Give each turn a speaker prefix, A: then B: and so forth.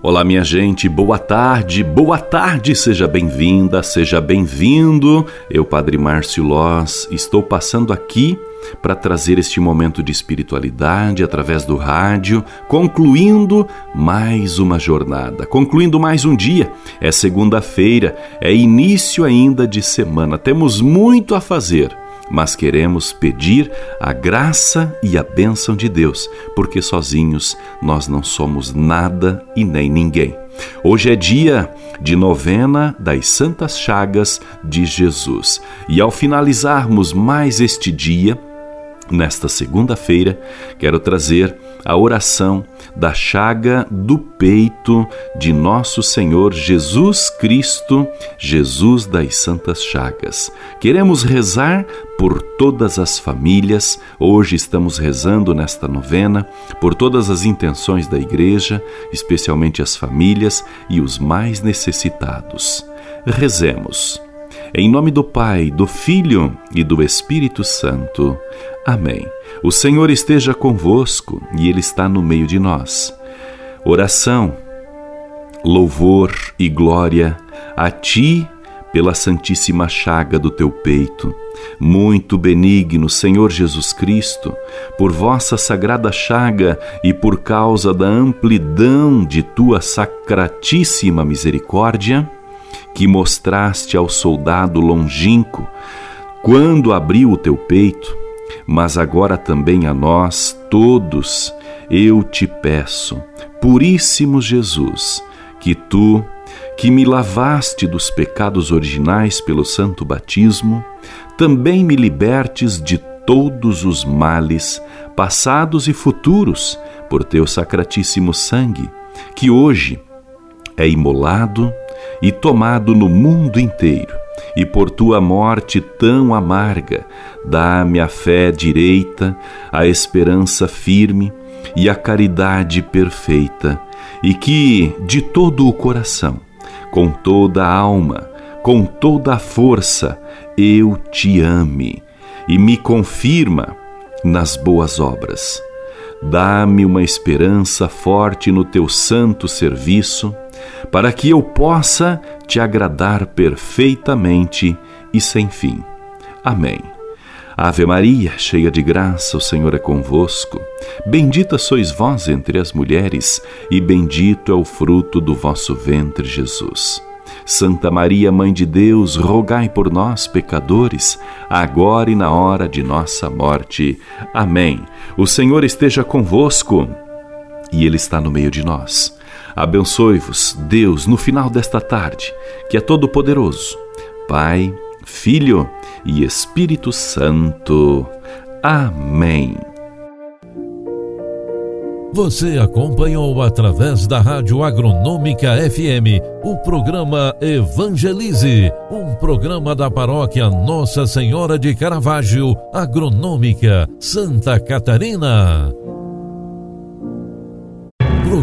A: Olá, minha gente, boa tarde, boa tarde, seja bem-vinda, seja bem-vindo. Eu, Padre Márcio Loz, estou passando aqui para trazer este momento de espiritualidade através do rádio, concluindo mais uma jornada, concluindo mais um dia. É segunda-feira, é início ainda de semana, temos muito a fazer mas queremos pedir a graça e a bênção de Deus, porque sozinhos nós não somos nada e nem ninguém. Hoje é dia de novena das Santas Chagas de Jesus, e ao finalizarmos mais este dia, Nesta segunda-feira, quero trazer a oração da chaga do peito de nosso Senhor Jesus Cristo, Jesus das Santas Chagas. Queremos rezar por todas as famílias, hoje estamos rezando nesta novena, por todas as intenções da Igreja, especialmente as famílias e os mais necessitados. Rezemos. Em nome do Pai, do Filho e do Espírito Santo. Amém. O Senhor esteja convosco e Ele está no meio de nós. Oração, louvor e glória a Ti pela Santíssima Chaga do Teu peito. Muito benigno Senhor Jesus Cristo, por vossa sagrada chaga e por causa da amplidão de Tua sacratíssima misericórdia, que mostraste ao soldado longínquo quando abriu o teu peito, mas agora também a nós todos, eu te peço, puríssimo Jesus, que tu, que me lavaste dos pecados originais pelo santo batismo, também me libertes de todos os males, passados e futuros, por teu sacratíssimo sangue, que hoje é imolado e tomado no mundo inteiro, e por tua morte tão amarga, dá-me a fé direita, a esperança firme e a caridade perfeita, e que de todo o coração, com toda a alma, com toda a força, eu te ame. E me confirma nas boas obras. Dá-me uma esperança forte no teu santo serviço para que eu possa te agradar perfeitamente e sem fim. Amém. Ave Maria, cheia de graça, o Senhor é convosco. Bendita sois vós entre as mulheres, e bendito é o fruto do vosso ventre, Jesus. Santa Maria, Mãe de Deus, rogai por nós, pecadores, agora e na hora de nossa morte. Amém. O Senhor esteja convosco, e Ele está no meio de nós. Abençoe-vos, Deus, no final desta tarde, que é todo-poderoso, Pai, Filho e Espírito Santo. Amém.
B: Você acompanhou através da Rádio Agronômica FM o programa Evangelize, um programa da paróquia Nossa Senhora de Caravaggio, Agronômica, Santa Catarina.